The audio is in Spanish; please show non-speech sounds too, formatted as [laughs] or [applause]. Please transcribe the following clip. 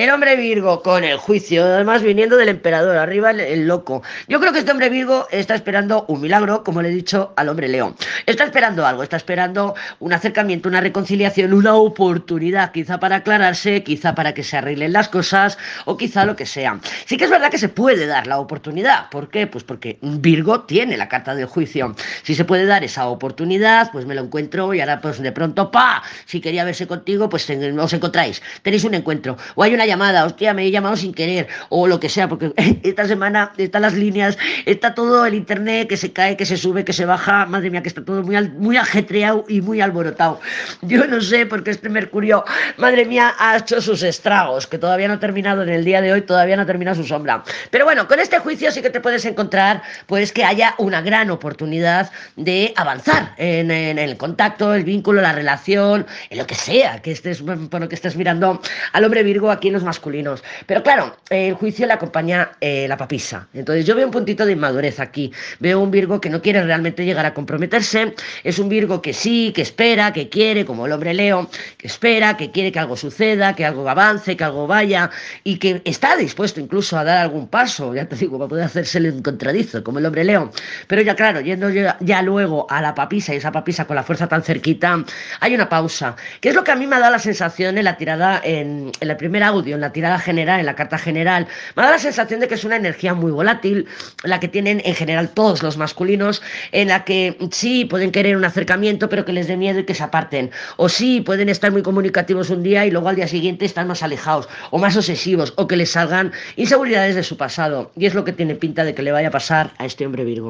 El hombre Virgo con el juicio, además viniendo del emperador, arriba el, loco. Yo creo que este hombre Virgo está esperando un milagro, como le he dicho al hombre León. Está esperando algo, está esperando un acercamiento, una reconciliación, una oportunidad, quizá para aclararse, quizá para que se arreglen las cosas o quizá lo que sea. Sí que es verdad que se puede dar la oportunidad. ¿Por qué? Pues porque Virgo tiene la carta del juicio. Si se puede dar esa oportunidad, pues me lo encuentro y ahora pues de pronto, pa, si quería verse contigo, pues os encontráis, tenéis un encuentro o hay una llamada, hostia, me he llamado sin querer, o lo que sea, porque [laughs] esta semana están las líneas, está todo el internet que se cae, que se sube, que se baja, madre mía, que está todo muy, muy ajetreado y muy alborotado. Yo no sé, porque este Mercurio, madre mía, ha hecho sus estragos, que todavía no ha terminado en el día de hoy, todavía no ha terminado su sombra. Pero bueno, con este juicio sí que te puedes encontrar, pues que haya una gran oportunidad de avanzar en, el contacto, el vínculo, la relación, en lo que sea, que estés, por lo que estés mirando al hombre Virgo aquí en masculinos. Pero claro, el juicio le acompaña eh, la papisa. Entonces yo veo un puntito de inmadurez aquí. Veo un Virgo que no quiere realmente llegar a comprometerse. Es un Virgo que sí, que espera, que quiere, como el hombre Leo, que espera, que quiere que algo suceda, que algo avance, que algo vaya y que está dispuesto incluso a dar algún paso, ya te digo, para poder hacerse un contradizo, como el hombre Leo. Pero ya claro, yendo ya, luego a la papisa y esa papisa con la fuerza tan cerquita, hay una pausa, que es lo que a mí me ha dado la sensación en la tirada, en, en el primer en la tirada general, en la carta general, me da la sensación de que es una energía muy volátil, la que tienen en general todos los masculinos, en la que sí pueden querer un acercamiento, pero que les dé miedo y que se aparten. O sí pueden estar muy comunicativos un día y luego al día siguiente están más alejados, o más obsesivos, o que les salgan inseguridades de su pasado. Y es lo que tiene pinta de que le vaya a pasar a este hombre Virgo.